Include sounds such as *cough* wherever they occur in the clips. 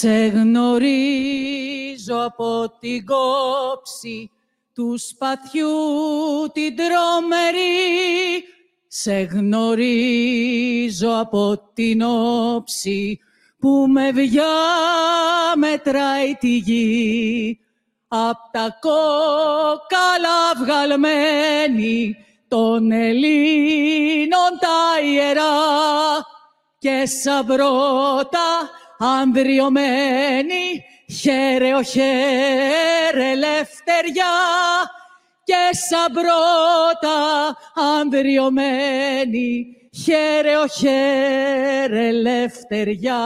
Σε γνωρίζω από την κόψη του σπαθιού την τρομερή. Σε γνωρίζω από την όψη που με βιά μετράει τη γη. Απ' τα κόκαλα βγαλμένη των Ελλήνων τα ιερά και σαν πρώτα ανδριωμένη χαίρε ο χαίρε ελευθεριά και σαν πρώτα ανδριωμένη χαίρε ο χαίρε ελευθεριά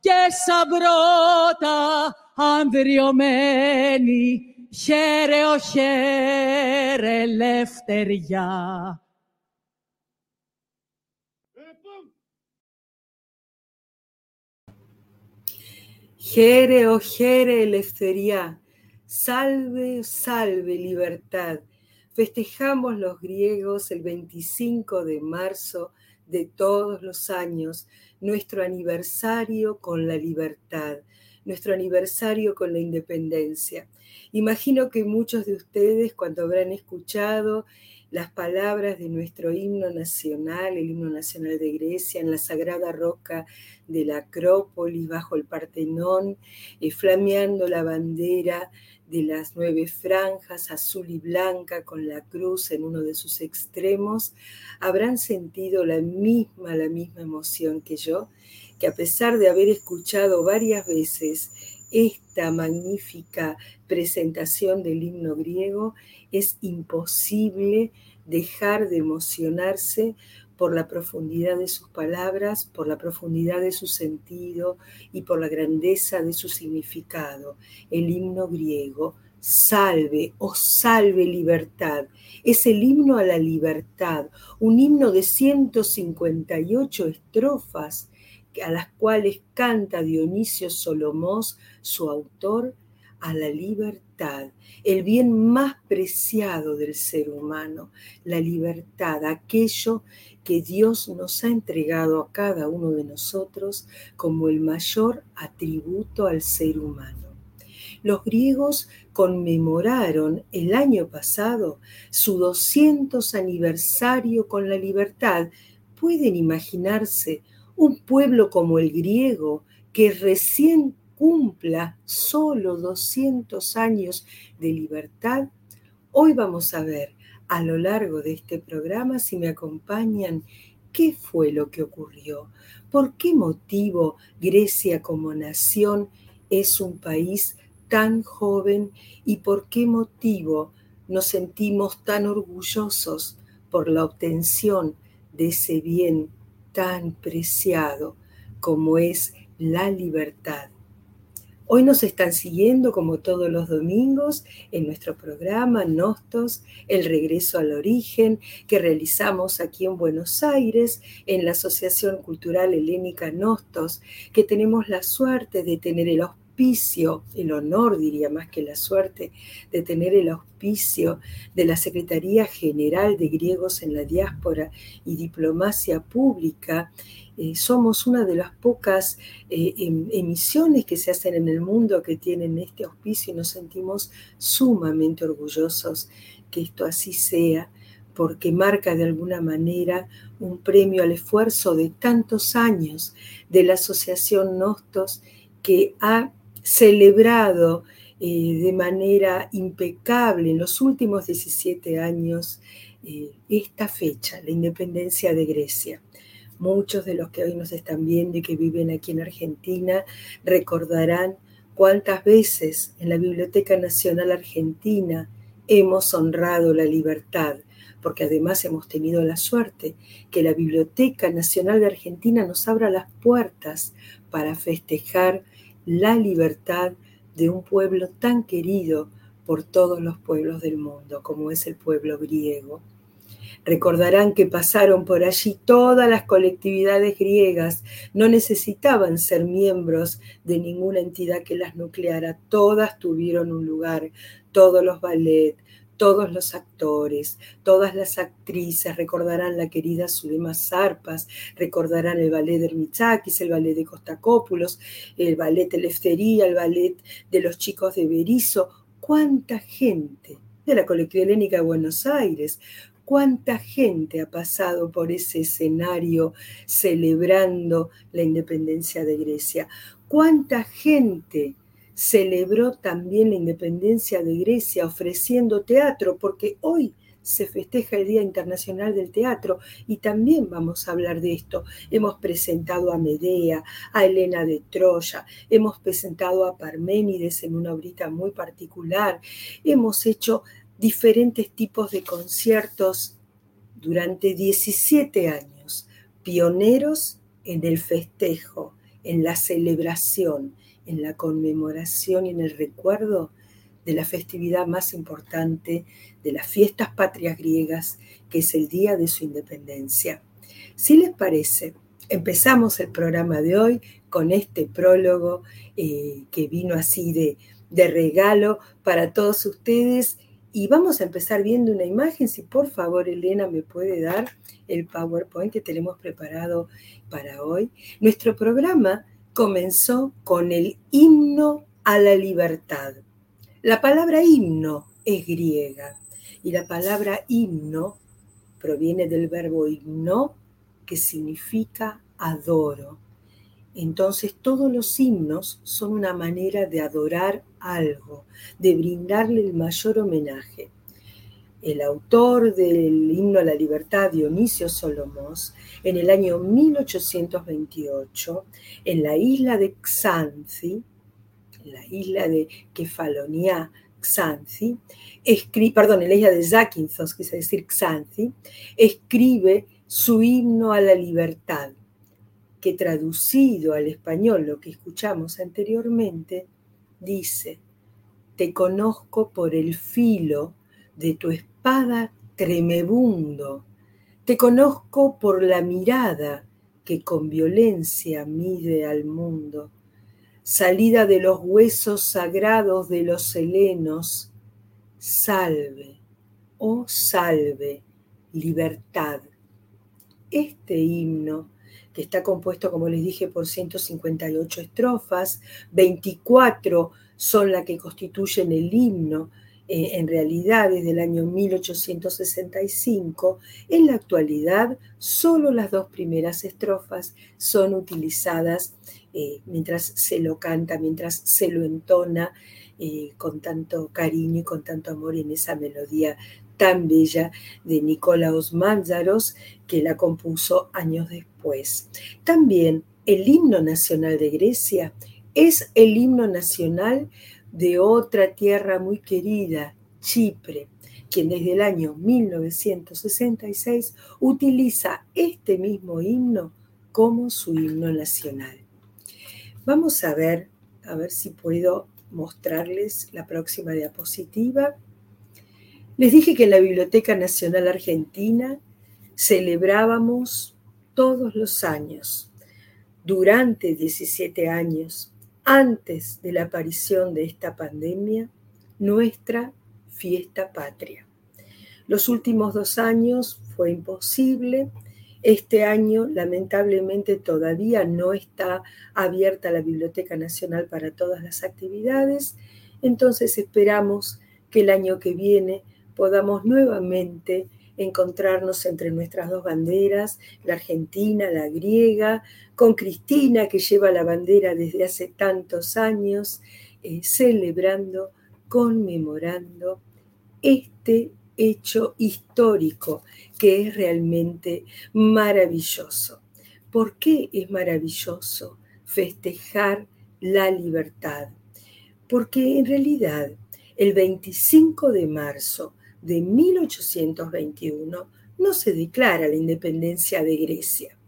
και σαν πρώτα ανδριωμένη χαίρε ο χαίρε ελευθεριά. Jere, oh Jere, eleftheria, salve, salve, libertad. Festejamos los griegos el 25 de marzo de todos los años, nuestro aniversario con la libertad, nuestro aniversario con la independencia. Imagino que muchos de ustedes, cuando habrán escuchado las palabras de nuestro himno nacional, el himno nacional de Grecia, en la sagrada roca de la Acrópolis, bajo el Partenón, eh, flameando la bandera de las nueve franjas, azul y blanca, con la cruz en uno de sus extremos, habrán sentido la misma, la misma emoción que yo, que a pesar de haber escuchado varias veces esta magnífica presentación del himno griego, es imposible dejar de emocionarse por la profundidad de sus palabras, por la profundidad de su sentido y por la grandeza de su significado. El himno griego, salve o oh salve libertad, es el himno a la libertad, un himno de 158 estrofas a las cuales canta Dionisio Solomós, su autor, a la libertad, el bien más preciado del ser humano, la libertad, aquello que Dios nos ha entregado a cada uno de nosotros como el mayor atributo al ser humano. Los griegos conmemoraron el año pasado su 200 aniversario con la libertad. ¿Pueden imaginarse un pueblo como el griego que recién cumpla solo 200 años de libertad, hoy vamos a ver a lo largo de este programa, si me acompañan, qué fue lo que ocurrió, por qué motivo Grecia como nación es un país tan joven y por qué motivo nos sentimos tan orgullosos por la obtención de ese bien tan preciado como es la libertad. Hoy nos están siguiendo como todos los domingos en nuestro programa Nostos, el regreso al origen que realizamos aquí en Buenos Aires en la Asociación Cultural Helénica Nostos, que tenemos la suerte de tener el auspicio, el honor diría más que la suerte, de tener el auspicio de la Secretaría General de Griegos en la Diáspora y Diplomacia Pública eh, somos una de las pocas eh, em, emisiones que se hacen en el mundo que tienen este auspicio y nos sentimos sumamente orgullosos que esto así sea, porque marca de alguna manera un premio al esfuerzo de tantos años de la Asociación Nostos que ha celebrado eh, de manera impecable en los últimos 17 años esta fecha, la independencia de Grecia. Muchos de los que hoy nos están viendo y que viven aquí en Argentina recordarán cuántas veces en la Biblioteca Nacional Argentina hemos honrado la libertad, porque además hemos tenido la suerte que la Biblioteca Nacional de Argentina nos abra las puertas para festejar la libertad de un pueblo tan querido por todos los pueblos del mundo, como es el pueblo griego. Recordarán que pasaron por allí todas las colectividades griegas, no necesitaban ser miembros de ninguna entidad que las nucleara, todas tuvieron un lugar, todos los ballet, todos los actores, todas las actrices recordarán la querida Zulema Zarpas, recordarán el ballet de Hermitzakis, el ballet de Costacópulos, el ballet de Leftería, el ballet de los chicos de Berizo. ¿Cuánta gente de la colectividad helénica de Buenos Aires? ¿Cuánta gente ha pasado por ese escenario celebrando la independencia de Grecia? ¿Cuánta gente celebró también la independencia de Grecia ofreciendo teatro, porque hoy se festeja el Día Internacional del Teatro y también vamos a hablar de esto. Hemos presentado a Medea, a Elena de Troya, hemos presentado a Parménides en una obrita muy particular, hemos hecho diferentes tipos de conciertos durante 17 años, pioneros en el festejo, en la celebración, en la conmemoración y en el recuerdo de la festividad más importante de las fiestas patrias griegas, que es el día de su independencia. Si les parece, empezamos el programa de hoy con este prólogo eh, que vino así de, de regalo para todos ustedes y vamos a empezar viendo una imagen, si por favor Elena me puede dar el PowerPoint que tenemos preparado para hoy. Nuestro programa comenzó con el himno a la libertad. La palabra himno es griega y la palabra himno proviene del verbo himno que significa adoro. Entonces todos los himnos son una manera de adorar algo, de brindarle el mayor homenaje el autor del himno a la libertad, Dionisio Solomos, en el año 1828, en la isla de Xanthi, en la isla de Kefalonia, Xanthi, perdón, en la isla de Zakynthos, quise decir Xanthi, escribe su himno a la libertad, que traducido al español, lo que escuchamos anteriormente, dice, te conozco por el filo de tu espada tremebundo. Te conozco por la mirada que con violencia mide al mundo. Salida de los huesos sagrados de los helenos, salve, oh salve, libertad. Este himno, que está compuesto, como les dije, por 158 estrofas, 24 son las que constituyen el himno, eh, en realidad desde el año 1865, en la actualidad solo las dos primeras estrofas son utilizadas eh, mientras se lo canta, mientras se lo entona eh, con tanto cariño y con tanto amor en esa melodía tan bella de Nicolaos Mánzaros, que la compuso años después. También el himno nacional de Grecia es el himno nacional de otra tierra muy querida, Chipre, quien desde el año 1966 utiliza este mismo himno como su himno nacional. Vamos a ver, a ver si puedo mostrarles la próxima diapositiva. Les dije que en la Biblioteca Nacional Argentina celebrábamos todos los años, durante 17 años, antes de la aparición de esta pandemia, nuestra fiesta patria. Los últimos dos años fue imposible. Este año, lamentablemente, todavía no está abierta la Biblioteca Nacional para todas las actividades. Entonces esperamos que el año que viene podamos nuevamente encontrarnos entre nuestras dos banderas, la argentina, la griega, con Cristina que lleva la bandera desde hace tantos años, eh, celebrando, conmemorando este hecho histórico que es realmente maravilloso. ¿Por qué es maravilloso festejar la libertad? Porque en realidad el 25 de marzo de 1821 no se declara la independencia de Grecia.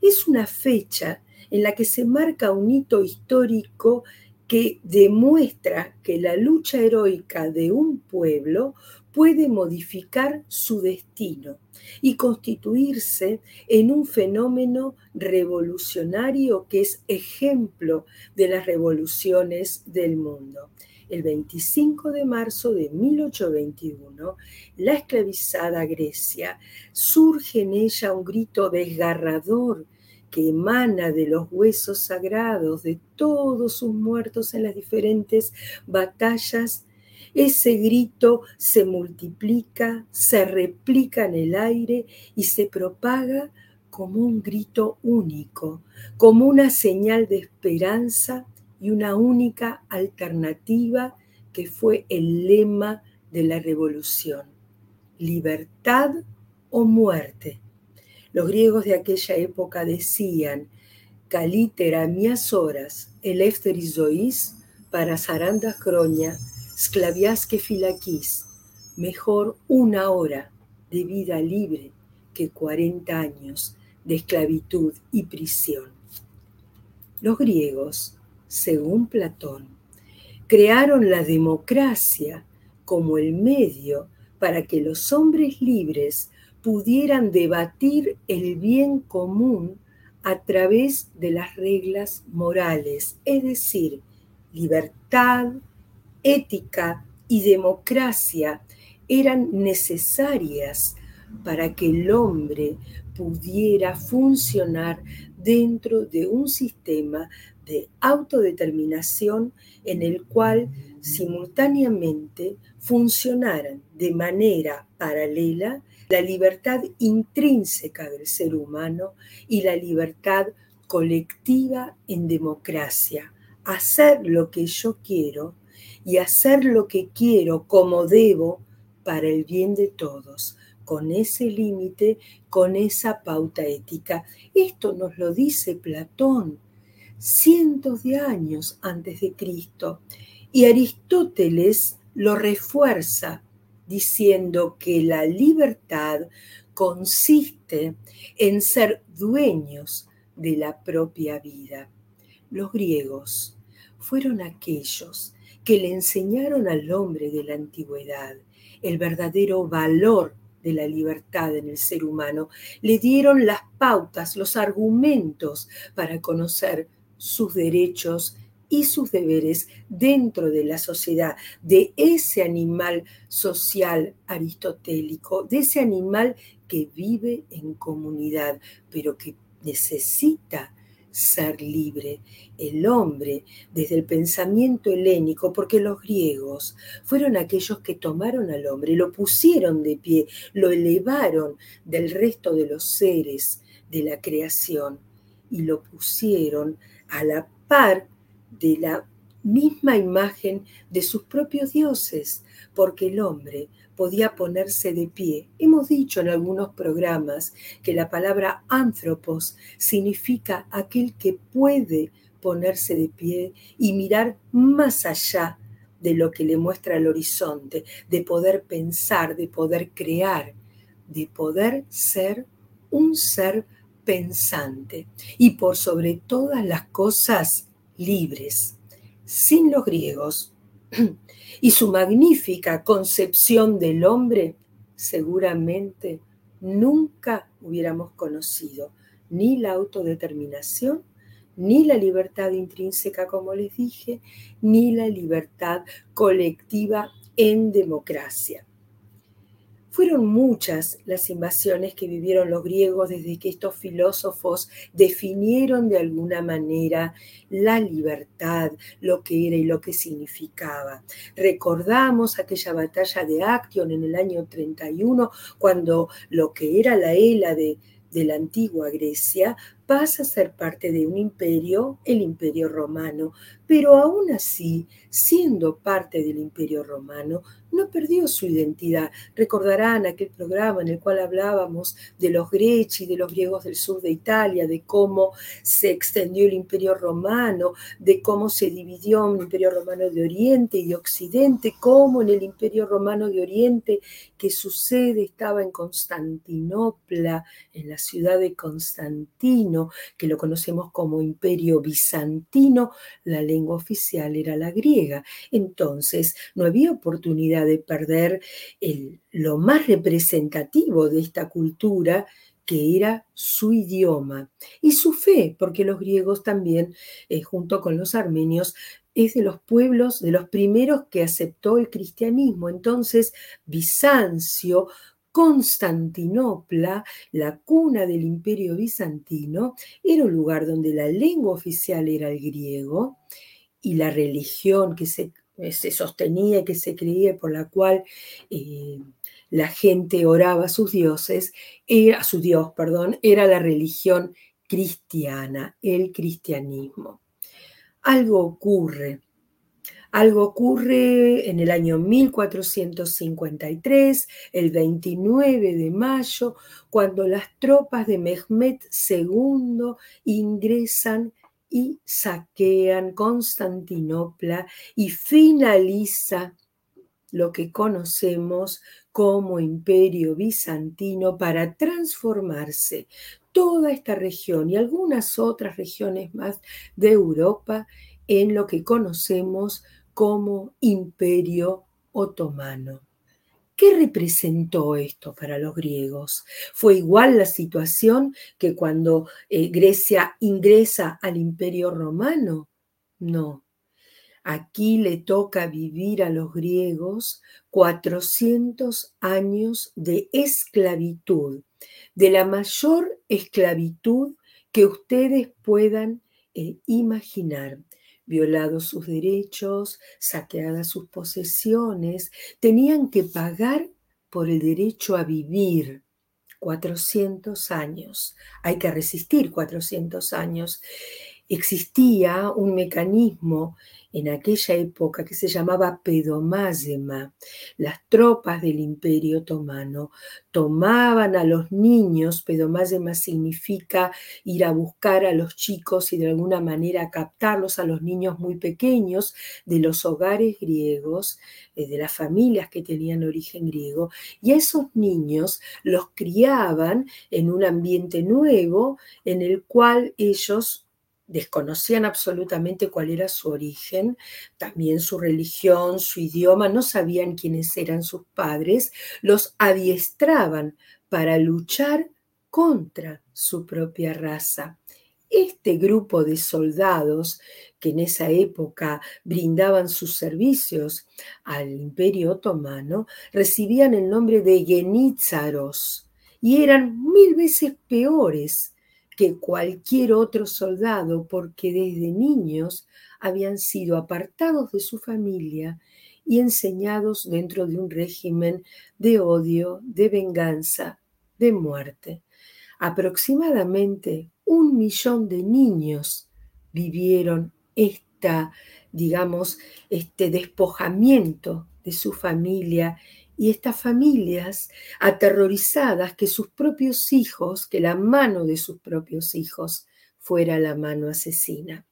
Es una fecha en la que se marca un hito histórico que demuestra que la lucha heroica de un pueblo puede modificar su destino y constituirse en un fenómeno revolucionario que es ejemplo de las revoluciones del mundo. El 25 de marzo de 1821, la esclavizada Grecia, surge en ella un grito desgarrador que emana de los huesos sagrados de todos sus muertos en las diferentes batallas, ese grito se multiplica, se replica en el aire y se propaga como un grito único, como una señal de esperanza y una única alternativa que fue el lema de la revolución, libertad o muerte. Los griegos de aquella época decían, «Calitera mias horas, elefterizois para sarandas croña, que filaquís, mejor una hora de vida libre que 40 años de esclavitud y prisión. Los griegos, según Platón, crearon la democracia como el medio para que los hombres libres pudieran debatir el bien común a través de las reglas morales, es decir, libertad, ética y democracia eran necesarias para que el hombre pudiera funcionar dentro de un sistema de autodeterminación en el cual simultáneamente funcionaran de manera paralela la libertad intrínseca del ser humano y la libertad colectiva en democracia. Hacer lo que yo quiero y hacer lo que quiero como debo para el bien de todos, con ese límite, con esa pauta ética. Esto nos lo dice Platón cientos de años antes de Cristo y Aristóteles lo refuerza diciendo que la libertad consiste en ser dueños de la propia vida. Los griegos fueron aquellos que le enseñaron al hombre de la antigüedad el verdadero valor de la libertad en el ser humano, le dieron las pautas, los argumentos para conocer sus derechos y sus deberes dentro de la sociedad, de ese animal social aristotélico, de ese animal que vive en comunidad, pero que necesita ser libre. El hombre, desde el pensamiento helénico, porque los griegos fueron aquellos que tomaron al hombre, lo pusieron de pie, lo elevaron del resto de los seres de la creación y lo pusieron a la par de la misma imagen de sus propios dioses, porque el hombre podía ponerse de pie. Hemos dicho en algunos programas que la palabra anthropos significa aquel que puede ponerse de pie y mirar más allá de lo que le muestra el horizonte, de poder pensar, de poder crear, de poder ser un ser pensante y por sobre todas las cosas libres. Sin los griegos, *clears throat* y su magnífica concepción del hombre, seguramente nunca hubiéramos conocido ni la autodeterminación, ni la libertad intrínseca, como les dije, ni la libertad colectiva en democracia. Fueron muchas las invasiones que vivieron los griegos desde que estos filósofos definieron de alguna manera la libertad, lo que era y lo que significaba. Recordamos aquella batalla de Actión en el año 31, cuando lo que era la Hela de, de la antigua Grecia pasa a ser parte de un imperio, el imperio romano, pero aún así, siendo parte del imperio romano, no perdió su identidad. Recordarán aquel programa en el cual hablábamos de los greci, de los griegos del sur de Italia, de cómo se extendió el imperio romano, de cómo se dividió un imperio romano de Oriente y de Occidente, cómo en el imperio romano de Oriente, que su sede estaba en Constantinopla, en la ciudad de Constantino, que lo conocemos como imperio bizantino, la lengua oficial era la griega. Entonces, no había oportunidad de perder lo más representativo de esta cultura, que era su idioma y su fe, porque los griegos también, eh, junto con los armenios, es de los pueblos, de los primeros que aceptó el cristianismo. Entonces, Bizancio, Constantinopla, la cuna del imperio bizantino, era un lugar donde la lengua oficial era el griego y la religión que se, se sostenía y que se creía por la cual eh, la gente oraba a sus dioses, era, a su Dios, perdón, era la religión cristiana, el cristianismo. Algo ocurre, algo ocurre en el año 1453, el 29 de mayo, cuando las tropas de Mehmet II ingresan y saquean Constantinopla y finaliza lo que conocemos como imperio bizantino para transformarse toda esta región y algunas otras regiones más de Europa en lo que conocemos como imperio otomano. ¿Qué representó esto para los griegos? ¿Fue igual la situación que cuando eh, Grecia ingresa al imperio romano? No, Aquí le toca vivir a los griegos 400 años de esclavitud, de la mayor esclavitud que ustedes puedan eh, imaginar. Violados sus derechos, saqueadas sus posesiones, tenían que pagar por el derecho a vivir. 400 años. Hay que resistir 400 años. Existía un mecanismo en aquella época que se llamaba Pedomásema. Las tropas del imperio otomano tomaban a los niños, Pedomásema significa ir a buscar a los chicos y de alguna manera captarlos a los niños muy pequeños de los hogares griegos, eh, de las familias que tenían origen griego, y a esos niños los criaban en un ambiente nuevo en el cual ellos desconocían absolutamente cuál era su origen, también su religión, su idioma, no sabían quiénes eran sus padres, los adiestraban para luchar contra su propia raza. Este grupo de soldados que en esa época brindaban sus servicios al imperio otomano recibían el nombre de genízaros y eran mil veces peores que cualquier otro soldado porque desde niños habían sido apartados de su familia y enseñados dentro de un régimen de odio, de venganza, de muerte. Aproximadamente un millón de niños vivieron esta, digamos, este despojamiento de su familia y estas familias aterrorizadas que sus propios hijos, que la mano de sus propios hijos fuera la mano asesina.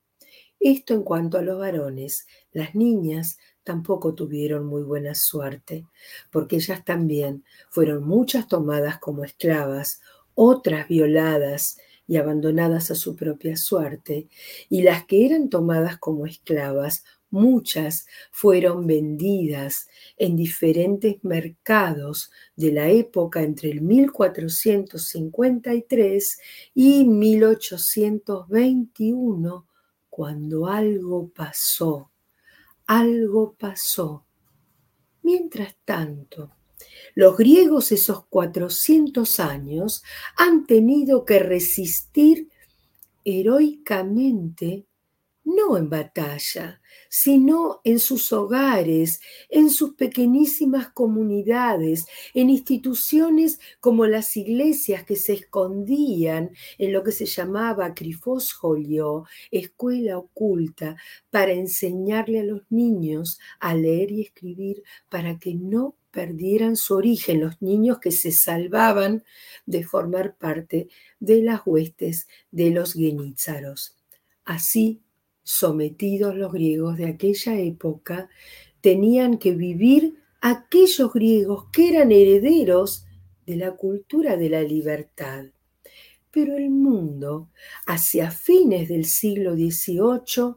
Esto en cuanto a los varones, las niñas tampoco tuvieron muy buena suerte, porque ellas también fueron muchas tomadas como esclavas, otras violadas y abandonadas a su propia suerte, y las que eran tomadas como esclavas, muchas fueron vendidas en diferentes mercados de la época entre el 1453 y 1821, cuando algo pasó, algo pasó. Mientras tanto, los griegos esos 400 años han tenido que resistir heroicamente no en batalla, sino en sus hogares, en sus pequeñísimas comunidades, en instituciones como las iglesias que se escondían en lo que se llamaba crifosjolio, escuela oculta, para enseñarle a los niños a leer y escribir para que no perdieran su origen, los niños que se salvaban de formar parte de las huestes de los genízaros. Así sometidos los griegos de aquella época, tenían que vivir aquellos griegos que eran herederos de la cultura de la libertad. Pero el mundo, hacia fines del siglo XVIII,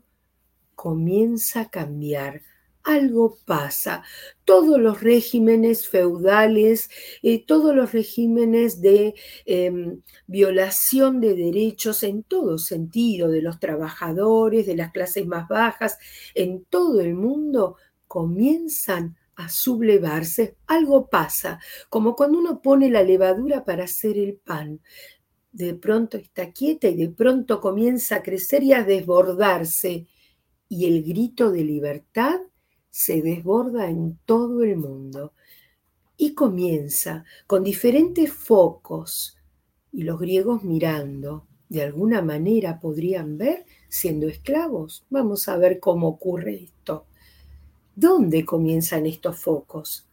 comienza a cambiar algo pasa. Todos los regímenes feudales, eh, todos los regímenes de em, violación de derechos en todo sentido, de los trabajadores, de las clases más bajas, en todo el mundo, comienzan a sublevarse. Algo pasa, como cuando uno pone la levadura para hacer el pan. De pronto está quieta y de pronto comienza a crecer y a desbordarse. Y el grito de libertad se desborda en todo el mundo y comienza con diferentes focos y los griegos mirando, de alguna manera podrían ver siendo esclavos. Vamos a ver cómo ocurre esto. ¿Dónde comienzan estos focos?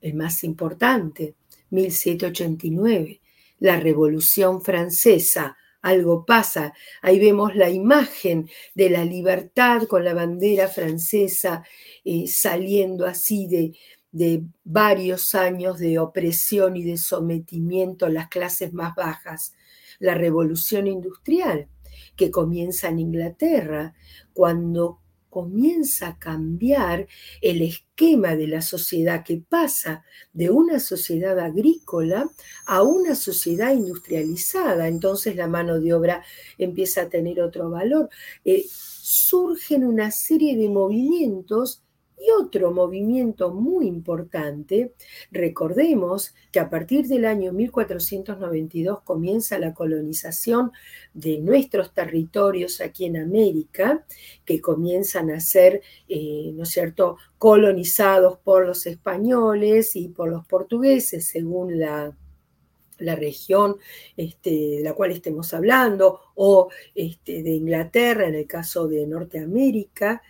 El más importante, 1789, la Revolución Francesa, algo pasa. Ahí vemos la imagen de la libertad con la bandera francesa eh, saliendo así de, de varios años de opresión y de sometimiento a las clases más bajas. La revolución industrial que comienza en Inglaterra, cuando comienza a cambiar el esquema de la sociedad que pasa de una sociedad agrícola a una sociedad industrializada. Entonces la mano de obra empieza a tener otro valor. Eh, surgen una serie de movimientos y otro movimiento muy importante, recordemos que a partir del año 1492 comienza la colonización de nuestros territorios aquí en América, que comienzan a ser, eh, ¿no es cierto?, colonizados por los españoles y por los portugueses, según la, la región este, de la cual estemos hablando, o este, de Inglaterra en el caso de Norteamérica,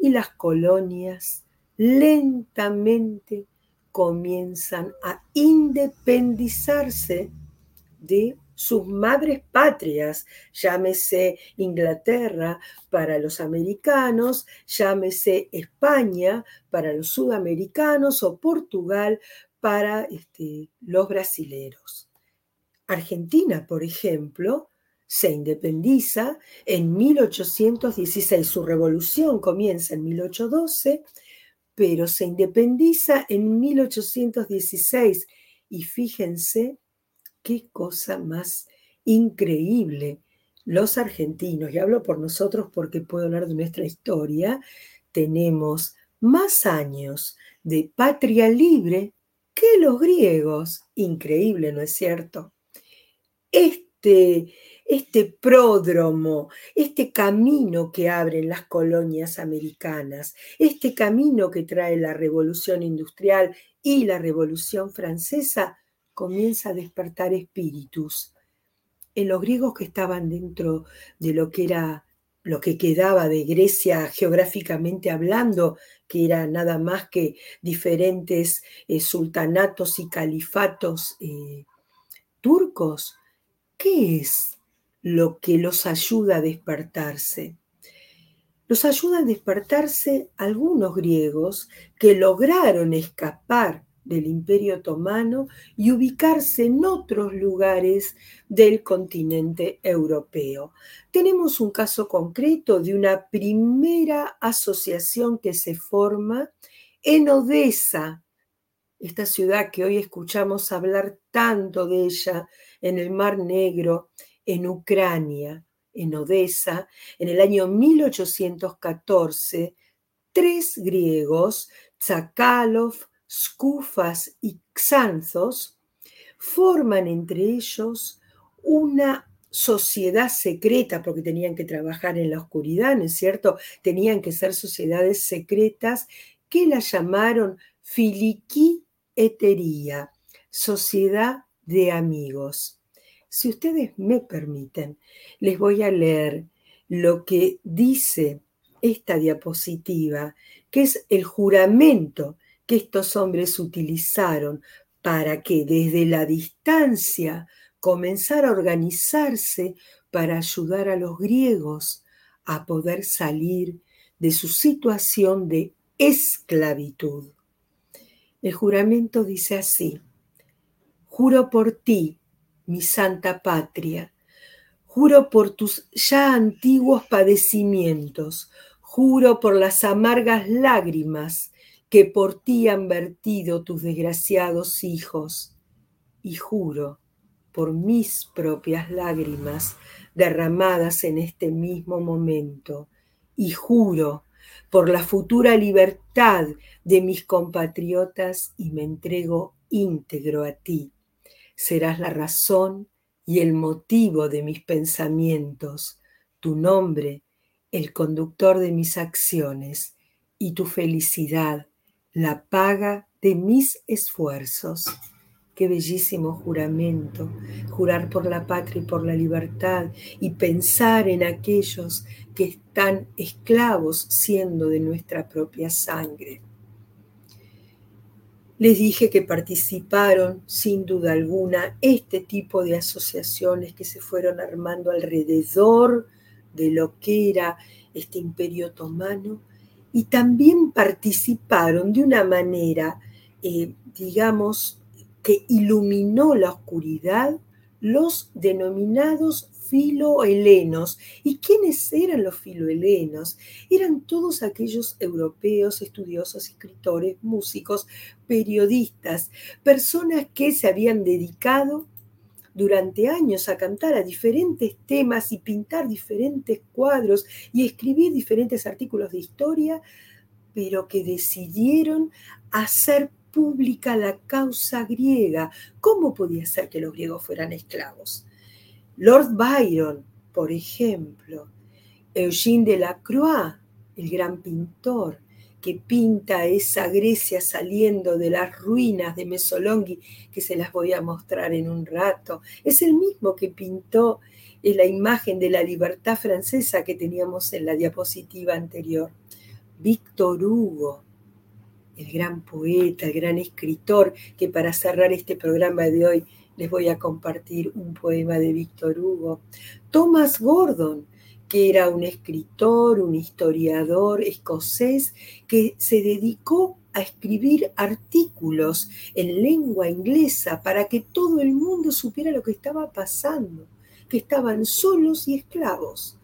y las colonias lentamente comienzan a independizarse de sus madres patrias, llámese Inglaterra para los americanos, llámese España para los sudamericanos o Portugal para este, los brasileros. Argentina, por ejemplo, se independiza en 1816. Su revolución comienza en 1812, pero se independiza en 1816. Y fíjense qué cosa más increíble. Los argentinos, y hablo por nosotros porque puedo hablar de nuestra historia, tenemos más años de patria libre que los griegos. Increíble, ¿no es cierto? Este este pródromo, este camino que abren las colonias americanas, este camino que trae la revolución industrial y la revolución francesa, comienza a despertar espíritus. En los griegos que estaban dentro de lo que era lo que quedaba de Grecia geográficamente hablando, que era nada más que diferentes eh, sultanatos y califatos eh, turcos, ¿qué es lo que los ayuda a despertarse. Los ayuda a despertarse algunos griegos que lograron escapar del imperio otomano y ubicarse en otros lugares del continente europeo. Tenemos un caso concreto de una primera asociación que se forma en Odessa, esta ciudad que hoy escuchamos hablar tanto de ella en el Mar Negro en Ucrania, en Odessa, en el año 1814, tres griegos, Tsakalov, Skufas y Xanthos, forman entre ellos una sociedad secreta, porque tenían que trabajar en la oscuridad, ¿no es cierto? Tenían que ser sociedades secretas que la llamaron Filiki Etería, Sociedad de Amigos. Si ustedes me permiten, les voy a leer lo que dice esta diapositiva, que es el juramento que estos hombres utilizaron para que desde la distancia comenzara a organizarse para ayudar a los griegos a poder salir de su situación de esclavitud. El juramento dice así, juro por ti, mi santa patria. Juro por tus ya antiguos padecimientos, Juro por las amargas lágrimas que por ti han vertido tus desgraciados hijos, y juro por mis propias lágrimas derramadas en este mismo momento, y juro por la futura libertad de mis compatriotas y me entrego íntegro a ti. Serás la razón y el motivo de mis pensamientos, tu nombre el conductor de mis acciones, y tu felicidad, la paga de mis esfuerzos. Qué bellísimo juramento, jurar por la patria y por la libertad y pensar en aquellos que están esclavos siendo de nuestra propia sangre. Les dije que participaron, sin duda alguna, este tipo de asociaciones que se fueron armando alrededor de lo que era este imperio otomano y también participaron de una manera, eh, digamos, que iluminó la oscuridad los denominados filohelenos. ¿Y quiénes eran los filohelenos? Eran todos aquellos europeos, estudiosos, escritores, músicos, periodistas, personas que se habían dedicado durante años a cantar a diferentes temas y pintar diferentes cuadros y escribir diferentes artículos de historia, pero que decidieron hacer pública la causa griega. ¿Cómo podía ser que los griegos fueran esclavos? Lord Byron, por ejemplo, Eugène Delacroix, el gran pintor, que pinta esa Grecia saliendo de las ruinas de Mesolonghi, que se las voy a mostrar en un rato. Es el mismo que pintó la imagen de la libertad francesa que teníamos en la diapositiva anterior. Víctor Hugo, el gran poeta, el gran escritor, que para cerrar este programa de hoy les voy a compartir un poema de Víctor Hugo. Thomas Gordon, que era un escritor, un historiador escocés que se dedicó a escribir artículos en lengua inglesa para que todo el mundo supiera lo que estaba pasando, que estaban solos y esclavos.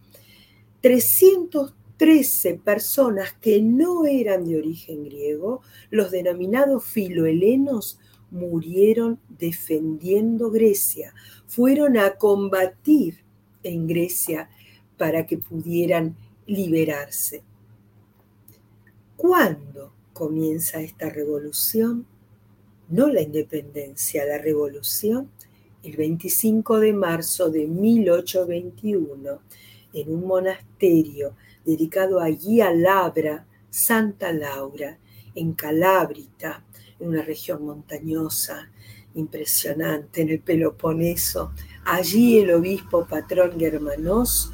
313 personas que no eran de origen griego, los denominados filohelenos, murieron defendiendo Grecia, fueron a combatir en Grecia para que pudieran liberarse. ¿Cuándo comienza esta revolución? No la independencia, la revolución, el 25 de marzo de 1821, en un monasterio dedicado a Labra, Santa Laura, en Calábrita, en una región montañosa, impresionante, en el Peloponeso. Allí el obispo patrón Germanos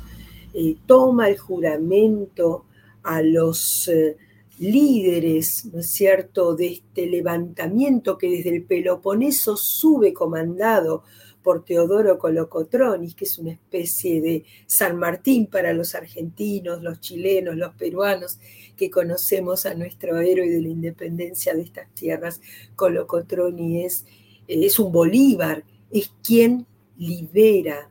eh, toma el juramento a los eh, líderes, ¿no es cierto?, de este levantamiento que desde el Peloponeso sube comandado por Teodoro Colocotronis, que es una especie de San Martín para los argentinos, los chilenos, los peruanos, que conocemos a nuestro héroe de la independencia de estas tierras. Colocotroni es, es un Bolívar, es quien libera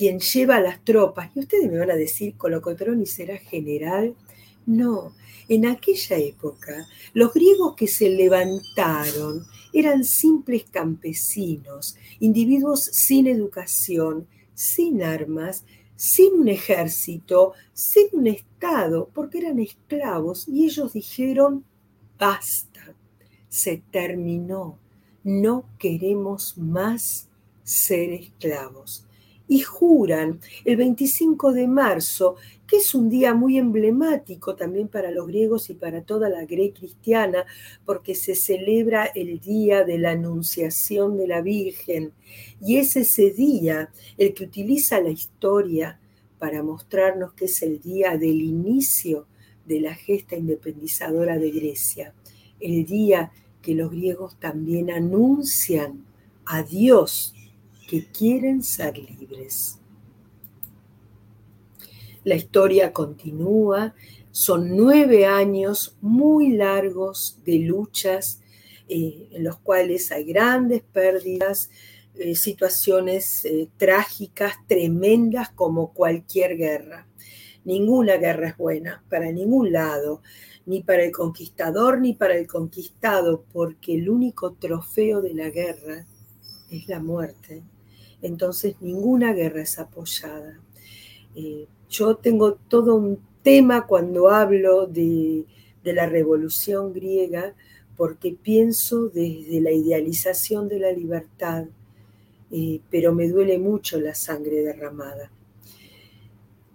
quien lleva las tropas. Y ustedes me van a decir, Colocotroni será general. No, en aquella época los griegos que se levantaron eran simples campesinos, individuos sin educación, sin armas, sin un ejército, sin un Estado, porque eran esclavos y ellos dijeron, basta, se terminó, no queremos más ser esclavos y juran el 25 de marzo, que es un día muy emblemático también para los griegos y para toda la Grecia cristiana, porque se celebra el día de la Anunciación de la Virgen. Y es ese día el que utiliza la historia para mostrarnos que es el día del inicio de la gesta independizadora de Grecia, el día que los griegos también anuncian a Dios que quieren ser libres. La historia continúa, son nueve años muy largos de luchas eh, en los cuales hay grandes pérdidas, eh, situaciones eh, trágicas, tremendas como cualquier guerra. Ninguna guerra es buena, para ningún lado, ni para el conquistador ni para el conquistado, porque el único trofeo de la guerra es la muerte. Entonces ninguna guerra es apoyada. Eh, yo tengo todo un tema cuando hablo de, la revolución griega, porque pienso desde la idealización de la libertad, eh, pero me duele mucho la sangre derramada.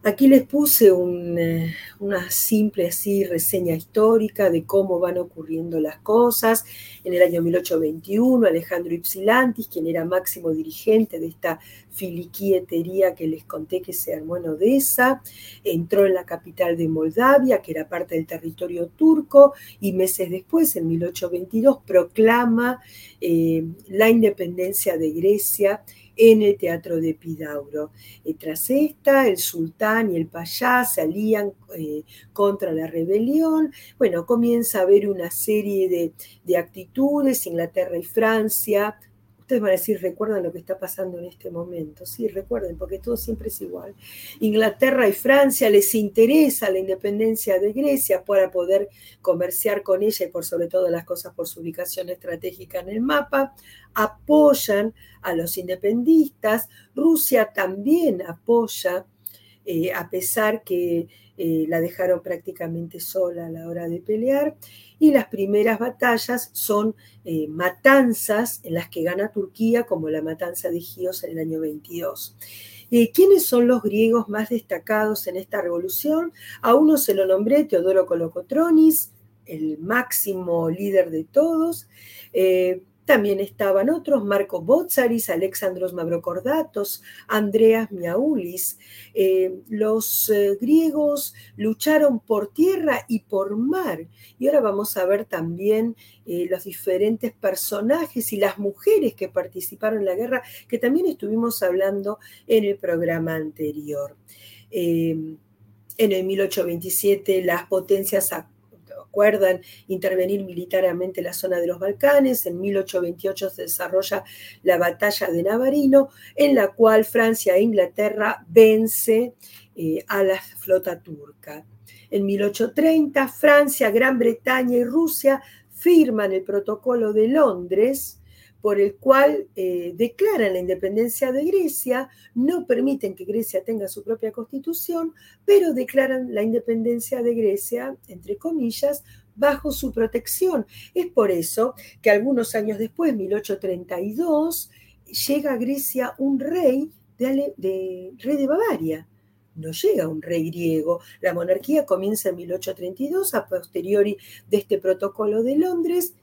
Aquí les puse eh, una simple así reseña histórica de cómo van ocurriendo las cosas. En el año 1821, Alejandro Ypsilantis, quien era máximo dirigente de esta filiquietería que les conté que se armó en Odessa, entró en la capital de Moldavia, que era parte del territorio turco, y meses después, en 1822, proclama eh, la independencia de Grecia en el teatro de Epidauro. Y tras esta, el sultán y el payá se alían eh, contra la rebelión. Bueno, comienza a haber una serie de, de actitudes, Inglaterra y Francia Ustedes van a decir, recuerdan lo que está pasando en este momento. Sí, recuerden, porque todo siempre es igual. Inglaterra y Francia les interesa la independencia de Grecia para poder comerciar con ella y por sobre todo las cosas por su ubicación estratégica en el mapa. Apoyan a los independistas. Rusia también apoya, eh, a pesar que eh, la dejaron prácticamente sola a la hora de pelear y las primeras batallas son eh, matanzas en las que gana Turquía, como la matanza de Gios en el año 22. Eh, ¿Quiénes son los griegos más destacados en esta revolución? A uno se lo nombré, Teodoro Colocotronis, el máximo líder de todos. También estaban otros, Marco Botzaris, Alexandros Mavrocordatos, Andreas Miaulis. Eh, los eh, griegos lucharon por tierra y por mar. Y ahora vamos a ver también eh, los diferentes personajes y las mujeres que participaron en la guerra, que también estuvimos hablando en el programa anterior. en el 1827 las potencias recuerdan intervenir militarmente en la zona de los Balcanes. En 1828 se desarrolla la batalla de Navarino, en la cual Francia e Inglaterra vence eh, a la flota turca. En 1830, Francia, Gran Bretaña y Rusia firman el Protocolo de Londres, por el cual eh, declaran la independencia de Grecia, no permiten que Grecia tenga su propia constitución, pero declaran la independencia de Grecia, entre comillas, bajo su protección. Es por eso que algunos años después, 1832, llega a Grecia un rey de, rey de Bavaria. No llega un rey griego. La monarquía comienza en 1832, a posteriori de este protocolo de Londres,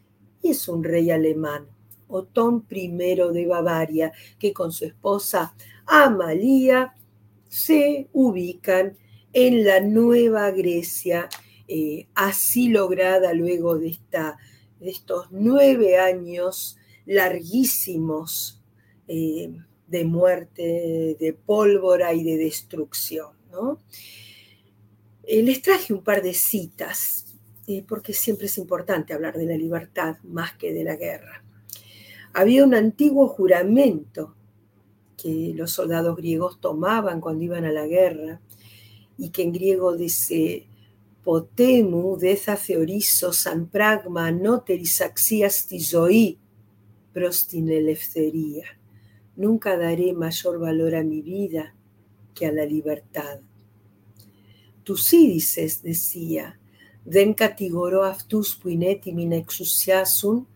y es un rey alemán. Otón I de Bavaria, que con su esposa Amalia se ubican en la Nueva Grecia, eh, así lograda luego de, esta, de, estos nueve años larguísimos eh, de muerte, de pólvora y de destrucción. Eh, les traje un par de citas, porque siempre es importante hablar de la libertad más que de la guerra. Había un antiguo juramento que los soldados griegos tomaban cuando iban a la guerra y que en griego dice potemu esa theorizo san pragma noteris axias tizoi prostin Nunca daré mayor valor a mi vida que a la libertad. Tucídices decía, den catigoro aftus puineti mina exusiasum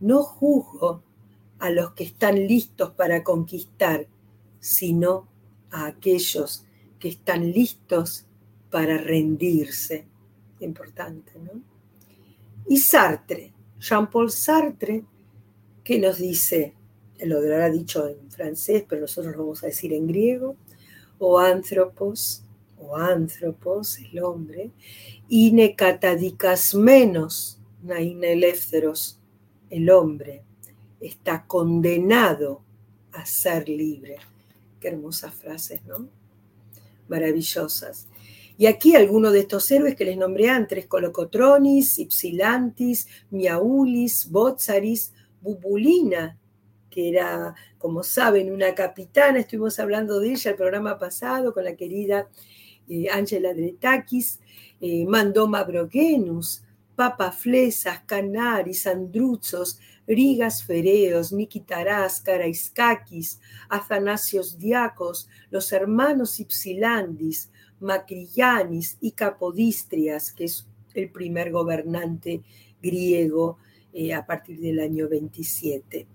No juzgo a los que están listos para conquistar, sino a aquellos que están listos para rendirse. Importante, ¿no? Y Sartre, Jean-Paul Sartre, que nos dice, lo habrá dicho en francés, pero nosotros lo vamos a decir en griego, o anthropos, o anthropos, el hombre, y necatadicas menos, naineleftheros, el hombre, está condenado a ser libre. Qué hermosas frases, ¿no? Maravillosas. Y aquí algunos de estos héroes que les nombré antes, Colocotronis, Ipsilantis, Miaulis, Botzaris, Bubulina, que era, como saben, una capitana, estuvimos hablando de ella el programa pasado con la querida Angela Dretakis, eh, Mandoma Brogenus, Papa Flesas, Canaris, Andruzos, Rigas Fereos, Mikitarás, Karaiskakis, Athanasios Diacos, los hermanos Ipsilandis, Macrillanis y Capodistrias, que es el primer gobernante griego eh, a partir del año 27.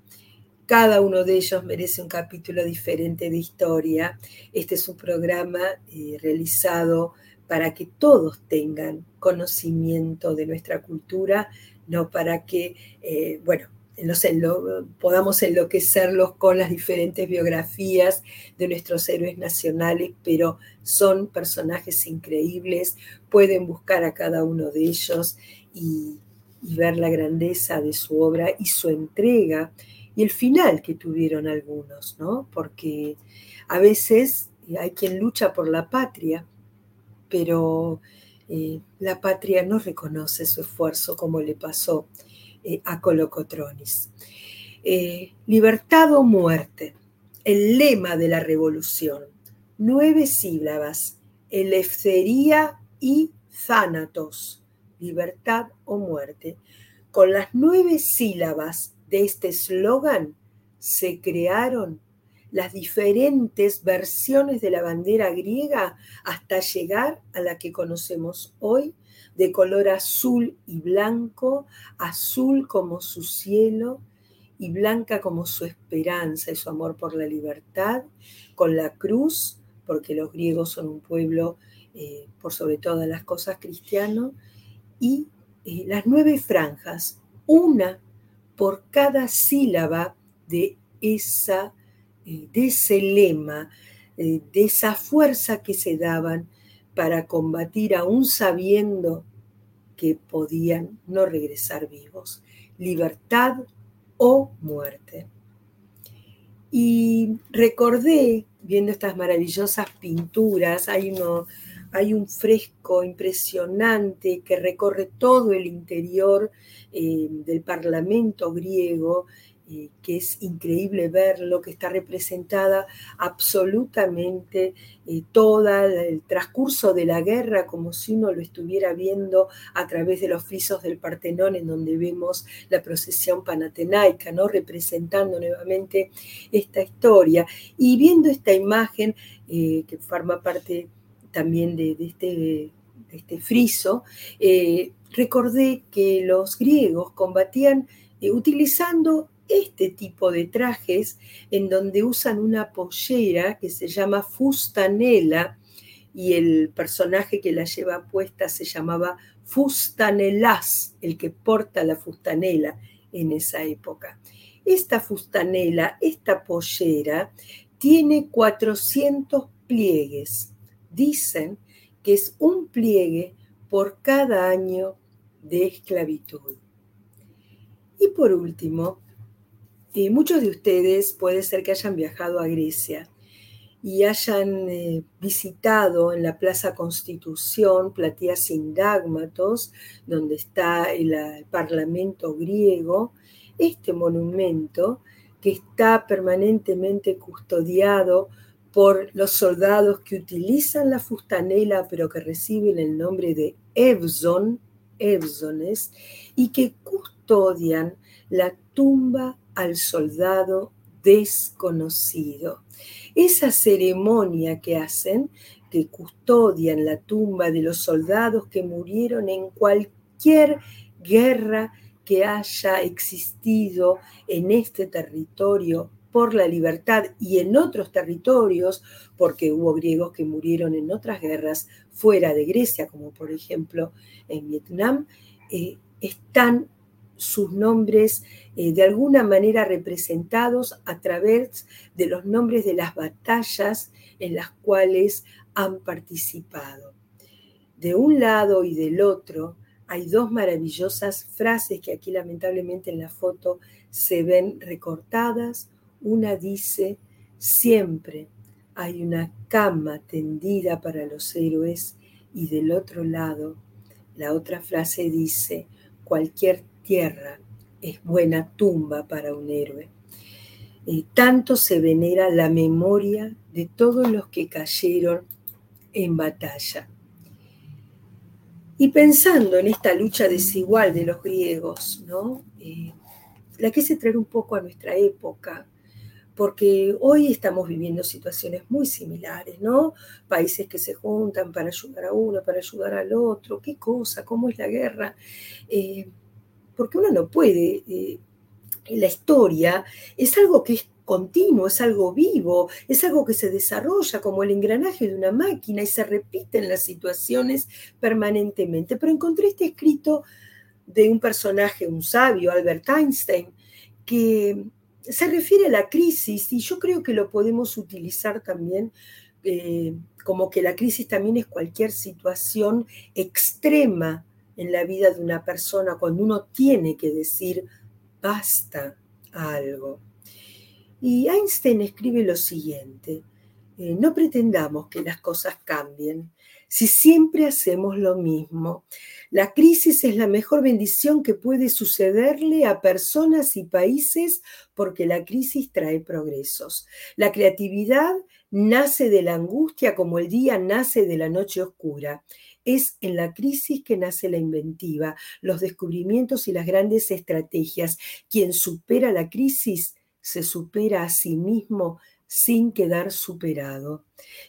Cada uno de ellos merece un capítulo diferente de historia. Este es un programa eh, realizado para que todos tengan conocimiento de nuestra cultura, no para que, eh, bueno, podamos enloquecerlos con las diferentes biografías de nuestros héroes nacionales, pero son personajes increíbles, pueden buscar a cada uno de ellos y ver la grandeza de su obra y su entrega y el final que tuvieron algunos, ¿no? Porque a veces hay quien lucha por la patria, pero eh, la patria no reconoce su esfuerzo como le pasó eh, a Colocotronis. Eh, libertad o muerte, el lema de la revolución, nueve sílabas, eleftheria y thanatos, libertad o muerte. Con las nueve sílabas de este eslogan se crearon las diferentes versiones de la bandera griega hasta llegar a la que conocemos hoy, de color azul y blanco, azul como su cielo y blanca como su esperanza y su amor por la libertad, con la cruz, porque los griegos son un pueblo, eh, por sobre todas las cosas, cristiano, y eh, las nueve franjas, una por cada sílaba de, esa, eh, de ese lema, eh, de esa fuerza que se daban para combatir aún sabiendo que podían no regresar vivos. Libertad o muerte. Y recordé, viendo estas maravillosas pinturas, hay uno, hay un fresco impresionante que recorre todo el interior eh, del Parlamento griego, eh, que es increíble verlo, que está representada absolutamente eh, todo el transcurso de la guerra, como si uno lo estuviera viendo a través de los frisos del Partenón, en donde vemos la procesión panatenaica, ¿no? representando nuevamente esta historia. Y viendo esta imagen, que forma parte también de, este, este, friso, eh, recordé que los griegos combatían eh, utilizando este tipo de trajes en donde usan una pollera que se llama fustanela y el personaje que la lleva puesta se llamaba fustanelas, el que porta la fustanela en esa época. Esta fustanela, esta pollera, tiene 400 pliegues dicen que es un pliegue por cada año de esclavitud. Y por último, muchos de ustedes puede ser que hayan viajado a Grecia y hayan eh, visitado en la Plaza Constitución, Platía Sindagmatos, donde está el Parlamento griego, este monumento que está permanentemente custodiado por los soldados que utilizan la fustanela, pero que reciben el nombre de Evson, Evsones, y que custodian la tumba al soldado desconocido. Esa ceremonia que hacen, que custodian la tumba de los soldados que murieron en cualquier guerra que haya existido en este territorio por la libertad y en otros territorios, porque hubo griegos que murieron en otras guerras fuera de Grecia, como por ejemplo en Vietnam, eh, están sus nombres eh, de alguna manera representados a través de los nombres de las batallas en las cuales han participado. De un lado y del otro hay dos maravillosas frases que aquí lamentablemente en la foto se ven recortadas una dice, siempre hay una cama tendida para los héroes y del otro lado, la otra frase dice, cualquier tierra es buena tumba para un héroe. eh, tanto se venera la memoria de todos los que cayeron en batalla. Y pensando en esta lucha desigual de los griegos, ¿no? Eh, la quise traer un poco a nuestra época, porque hoy estamos viviendo situaciones muy similares, ¿no? Países que se juntan para ayudar a uno, para ayudar al otro, qué cosa, cómo es la guerra, eh, porque uno no puede, eh, la historia es algo que es continuo, es algo vivo, es algo que se desarrolla como el engranaje de una máquina y se repite en las situaciones permanentemente. Pero encontré este escrito de un personaje, un sabio, Albert Einstein, que se refiere a la crisis y yo creo que lo podemos utilizar también eh, como que la crisis también es cualquier situación extrema en la vida de una persona cuando uno tiene que decir basta a algo. Y Einstein escribe lo siguiente, eh, no pretendamos que las cosas cambien si siempre hacemos lo mismo. La crisis es la mejor bendición que puede sucederle a personas y países porque la crisis trae progresos. La creatividad nace de la angustia como el día nace de la noche oscura. Es en la crisis que nace la inventiva, los descubrimientos y las grandes estrategias. Quien supera la crisis se supera a sí mismo sin quedar superado.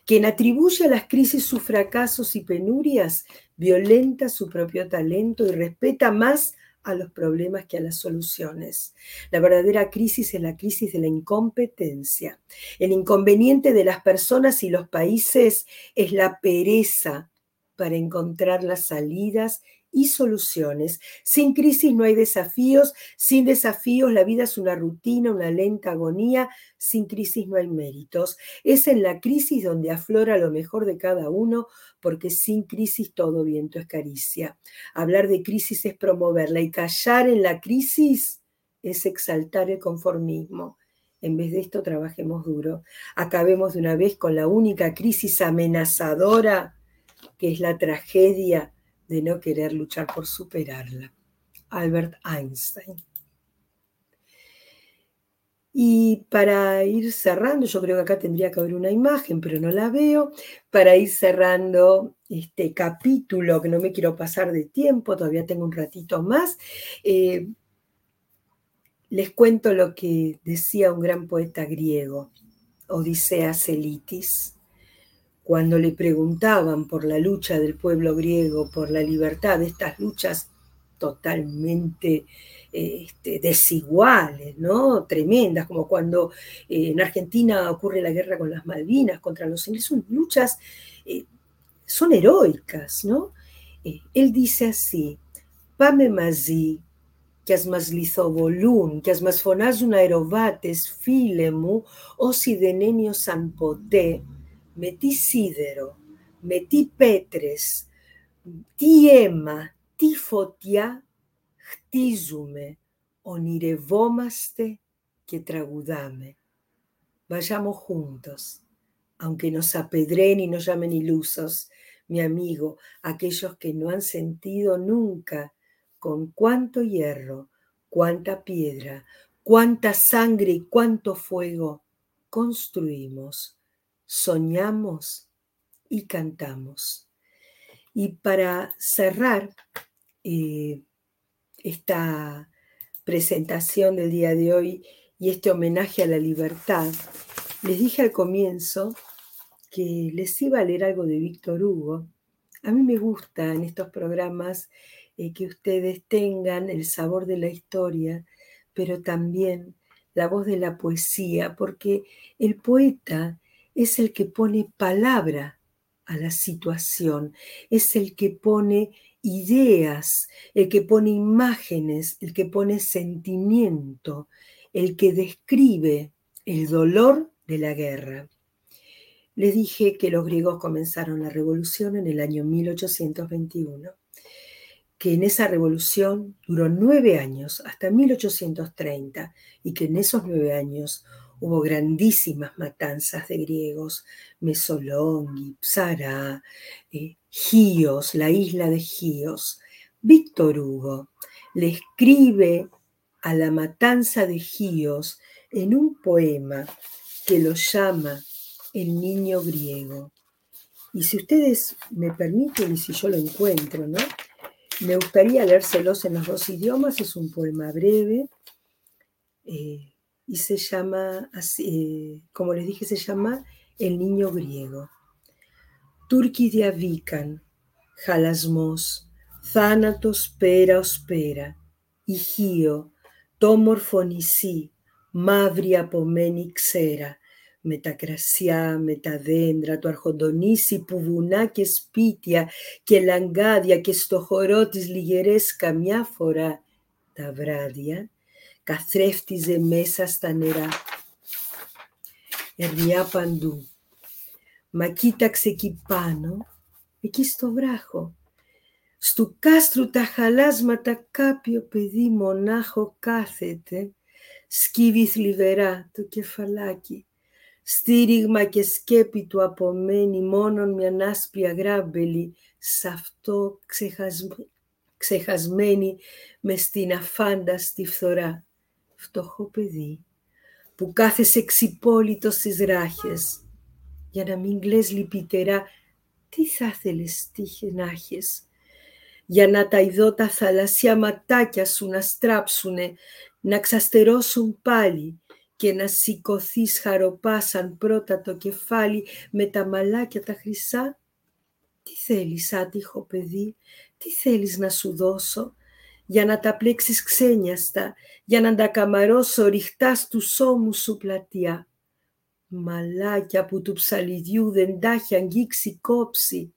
Quien atribuye a las crisis sus fracasos y penurias violenta su propio talento y respeta más a los problemas que a las soluciones. La verdadera crisis es la crisis de la incompetencia. El inconveniente de las personas y los países es la pereza para encontrar las salidas y soluciones. Sin crisis no hay desafíos, sin desafíos la vida es una rutina, una lenta agonía, sin crisis no hay méritos. Es en la crisis donde aflora lo mejor de cada uno, porque sin crisis todo viento es caricia. Hablar de crisis es promoverla y callar en la crisis es exaltar el conformismo. En vez de esto, trabajemos duro. Acabemos de una vez con la única crisis amenazadora, que es la tragedia de no querer luchar por superarla. Albert Einstein. Y para ir cerrando, yo creo que acá tendría que haber una imagen, pero no la veo, para ir cerrando este capítulo, que no me quiero pasar de tiempo, todavía tengo un ratito más, eh, les cuento lo que decía un gran poeta griego, Odiseas Elitis cuando le preguntaban por la lucha del pueblo griego, por la libertad, estas luchas totalmente este, desiguales, ¿no? tremendas, como cuando eh, en Argentina ocurre la guerra con las Malvinas contra los ingleses, son luchas, eh, son heroicas. ¿no? Eh, él dice así, Pame mazi, que as mas lithobolun, que as mas fonazun aerobates filemu, osi denenio sanpoté, metí Sidero, metí Petres, tiema, tifotia, chtizume, onirevómaste que tragudame. Vayamos juntos, aunque nos apedren y nos llamen ilusos, mi amigo, aquellos que no han sentido nunca con cuánto hierro, cuánta piedra, cuánta sangre y cuánto fuego construimos soñamos y cantamos. Y para cerrar eh, esta presentación del día de hoy y este homenaje a la libertad, les dije al comienzo que les iba a leer algo de Víctor Hugo. A mí me gusta en estos programas eh, que ustedes tengan el sabor de la historia, pero también la voz de la poesía, porque el poeta es el que pone palabra a la situación, es el que pone ideas, el que pone imágenes, el que pone sentimiento, el que describe el dolor de la guerra. Les dije que los griegos comenzaron la revolución en el año 1821, que en esa revolución duró nueve años, hasta 1830, y que en esos nueve años Hubo grandísimas matanzas de griegos, Mesolongi, Psara, eh, Gíos, la isla de Gíos. Víctor Hugo le escribe a la matanza de Gíos en un poema que lo llama El niño griego. Y si ustedes me permiten y si yo lo encuentro, ¿no? Me gustaría leérselos en los dos idiomas. Es un poema breve eh, y se llama, así, eh, como les dije, se llama El niño griego. Turki diavikan, halasmos, θάνατος πέρα ως πέρα, ηχείο, το μορφωνησί, μαύρη απομένη ξέρα, με τα κρασιά, με τα δέντρα, το αρχοντονήσι που βουνά και σπίτια και λαγκάδια και στο χορό της λιγερές καμιά φορά τα βράδια, καθρέφτιζε μέσα στα νερά. Ερνιά παντού. Μα κοίταξε εκεί πάνω, εκεί στο βράχο, Στου κάστρου τα χαλάσματα κάποιο παιδί μονάχο κάθεται, σκύβει θλιβερά το κεφαλάκι. Στήριγμα και σκέπη του απομένει μόνον μια άσπρια γράμπελη, σ' αυτό ξεχασμένη μες στην αφάνταστη φθορά. Φτωχό παιδί που κάθεσαι ξυπόλυτο στις ράχες, για να μην κλαις λυπητερά, τι θα θέλεις τύχε να έχεις, για να τα ειδώτα θαλασσιά ματάκια σου να στράψουνε, να ξαστερώσουν πάλι και να σηκωθείς χαροπάσαν πρώτα το κεφάλι με τα μαλάκια τα χρυσά; Τι θέλεις άτυχο παιδί, τι θέλεις να σου δώσω, για να τα πλέξεις ξένιαστα, για να τα καμαρώσω ριχτά στου ώμους σου πλατιά. Μαλάκια που του ψαλιδιού δεν τα έχει αγγίξει κόψει,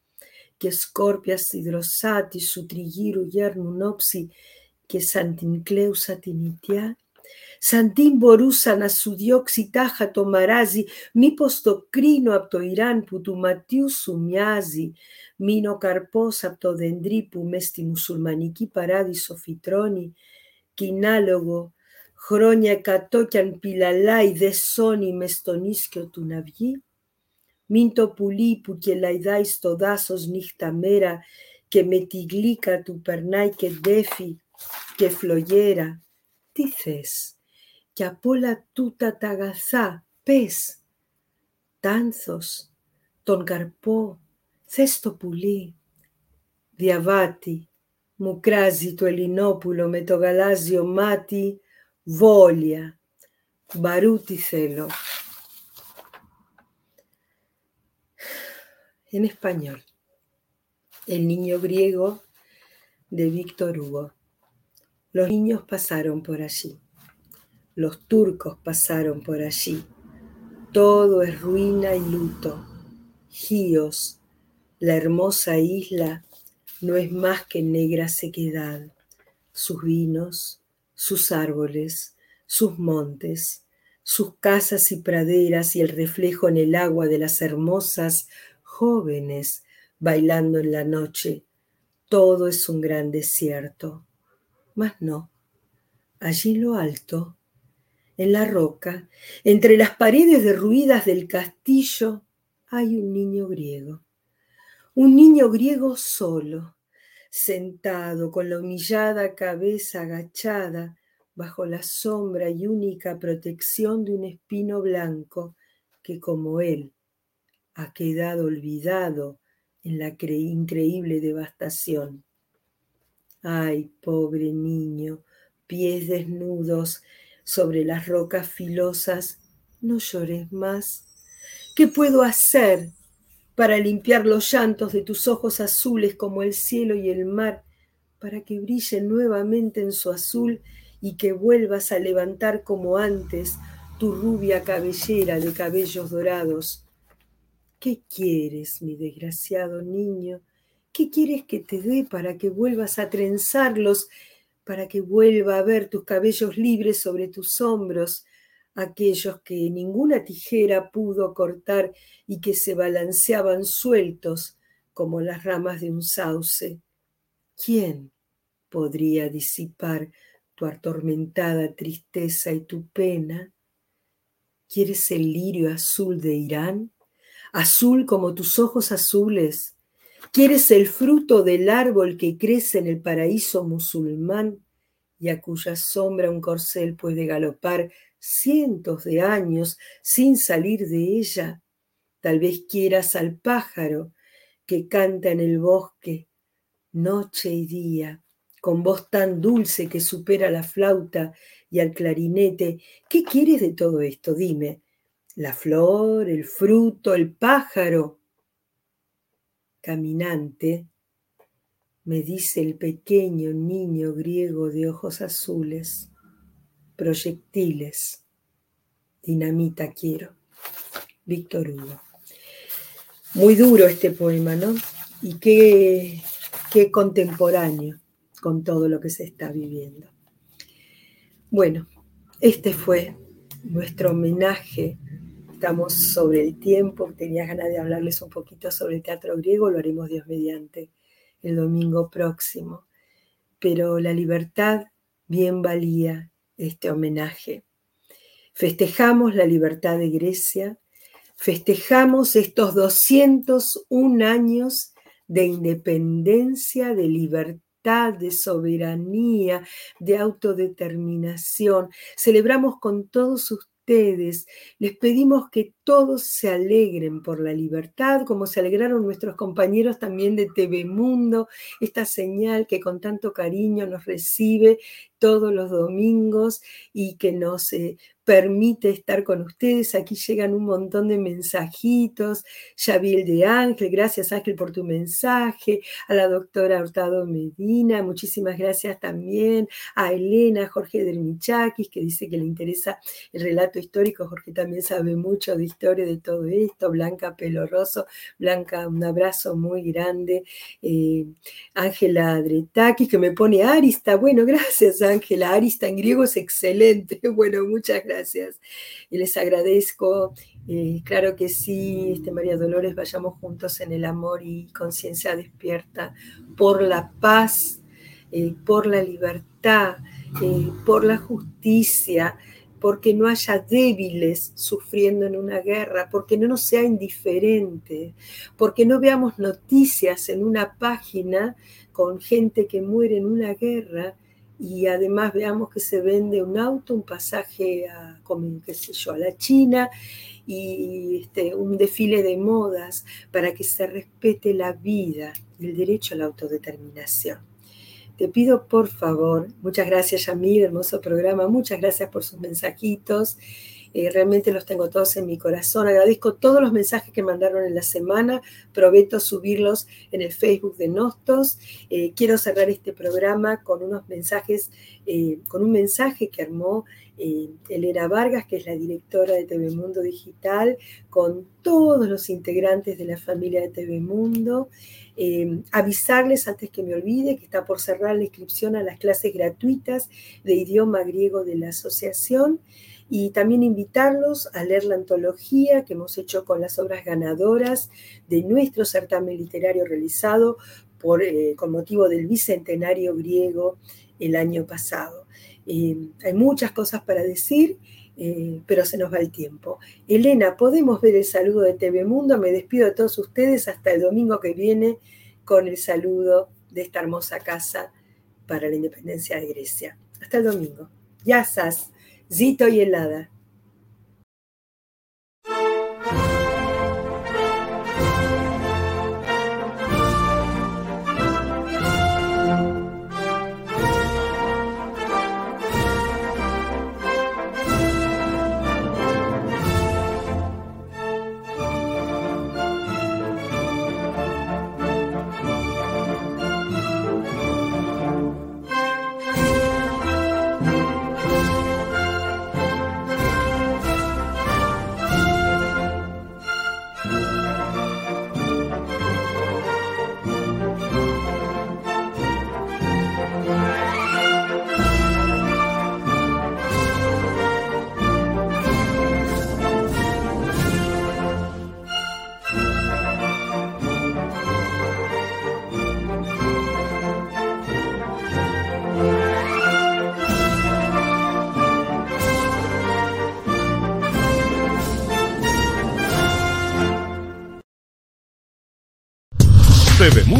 και σκόρπια στη δροσάτη σου τριγύρου γέρνουν όψη και σαν την κλαίουσα την ιτιά, σαν τι μπορούσα να σου διώξει τάχα το μαράζι, μήπως το κρίνω από το Ιράν που του ματιού σου μοιάζει, μείνω καρπός από το δεντρί που μες στη μουσουλμανική παράδεισο φυτρώνει, κοινάλογο χρόνια εκατό κι αν πιλαλάει δε σώνει μες στον ίσκιο του να βγει, μην το πουλί που και λαϊδάει στο δάσος νύχτα μέρα και με τη γλύκα του περνάει και ντέφι και φλογέρα. Τι θες, και απ' όλα τούτα τα αγαθά, πες. Τάνθος, τον καρπό, θες το πουλί. Διαβάτη, μου κράζει το Ελληνόπουλο με το γαλάζιο μάτι, βόλια. Μπαρούτι θέλω. en español. El niño griego de Víctor Hugo. Los niños pasaron por allí. Los turcos pasaron por allí. Todo es ruina y luto. Gíos, la hermosa isla, no es más que negra sequedad. Sus vinos, sus árboles, sus montes, sus casas y praderas y el reflejo en el agua de las hermosas jóvenes bailando en la noche. Todo es un gran desierto. Mas no, allí lo alto, en la roca, entre las paredes derruidas del castillo, hay un niño griego. Un niño griego solo, sentado con la humillada cabeza agachada bajo la sombra y única protección de un espino blanco que como él ha quedado olvidado en la increíble devastación. Ay, pobre niño, pies desnudos sobre las rocas filosas, no llores más. ¿Qué puedo hacer para limpiar los llantos de tus ojos azules como el cielo y el mar, para que brillen nuevamente en su azul y que vuelvas a levantar como antes tu rubia cabellera de cabellos dorados? ¿Qué quieres, mi desgraciado niño? ¿Qué quieres que te dé para que vuelvas a trenzarlos, para que vuelva a ver tus cabellos libres sobre tus hombros, aquellos que ninguna tijera pudo cortar y que se balanceaban sueltos como las ramas de un sauce? ¿Quién podría disipar tu atormentada tristeza y tu pena? ¿Quieres el lirio azul de Irán? azul como tus ojos azules. ¿Quieres el fruto del árbol que crece en el paraíso musulmán y a cuya sombra un corcel puede galopar cientos de años sin salir de ella. Tal vez quieras al pájaro que canta en el bosque noche y día, con voz tan dulce que supera la flauta y al clarinete. ¿Qué quieres de todo esto? Dime. La flor, el fruto, el pájaro. Caminante, me dice el pequeño niño griego de ojos azules, proyectiles, dinamita quiero. Víctor Hugo. Muy duro este poema, ¿no? Y qué, qué contemporáneo con todo lo que se está viviendo. Bueno, este fue nuestro homenaje. Sobre el tiempo. Tenía ganas de hablarles un poquito sobre el teatro griego. Lo haremos Dios mediante el domingo próximo. Pero la libertad bien valía este homenaje. Festejamos la libertad de Grecia, festejamos estos 201 años de independencia, de libertad, de soberanía, de autodeterminación. Celebramos con todos ustedes, les pedimos que todos se alegren por la libertad, como se alegraron nuestros compañeros también de TV Mundo, esta señal que con tanto cariño nos recibe todos los domingos y que nos eh, permite estar con ustedes. Aquí llegan un montón de mensajitos. Yaviel de Ángel, gracias Ángel por tu mensaje. A la doctora Hurtado Medina, muchísimas gracias también. A Elena, Jorge del Michakis, que dice que le interesa el relato histórico. Jorge también sabe mucho de historia de todo esto. Blanca Peloroso, Blanca, un abrazo muy grande. Eh, Ángela Dretakis, que me pone Arista. Bueno, gracias Ángela. Arista en griego es excelente. *laughs* Bueno, muchas gracias gracias. Y les agradezco. Eh, claro que sí, este María Dolores, vayamos juntos en el amor y conciencia despierta por la paz, eh, por la libertad, eh, por la justicia, porque no haya débiles sufriendo en una guerra, porque no nos sea indiferente, porque no veamos noticias en una página con gente que muere en una guerra y además veamos que se vende un auto, un pasaje a, como, qué sé yo, a la China y este, un desfile de modas para que se respete la vida y el derecho a la autodeterminación. Te pido por favor, muchas gracias Yamil, hermoso programa, muchas gracias por sus mensajitos. Eh, realmente los tengo todos en mi corazón. Agradezco todos los mensajes que mandaron en la semana. Prometo subirlos en el Facebook de Nostos. Eh, quiero cerrar este programa con unos mensajes, eh, con un mensaje que armó Elena Vargas, que es la directora de TV Mundo Digital, con todos los integrantes de la familia de TV Mundo. avisarles antes que me olvide que está por cerrar la inscripción a las clases gratuitas de idioma griego de la asociación y también invitarlos a leer la antología que hemos hecho con las obras ganadoras de nuestro certamen literario realizado eh, con motivo del bicentenario griego el año pasado. Eh, hay muchas cosas para decir, eh, pero se nos va el tiempo. Elena, ¿podemos ver el saludo de TV Mundo? Me despido de todos ustedes hasta el domingo que viene con el saludo de esta hermosa casa para la independencia de Grecia. Hasta el domingo. Yasas. Zito y helada.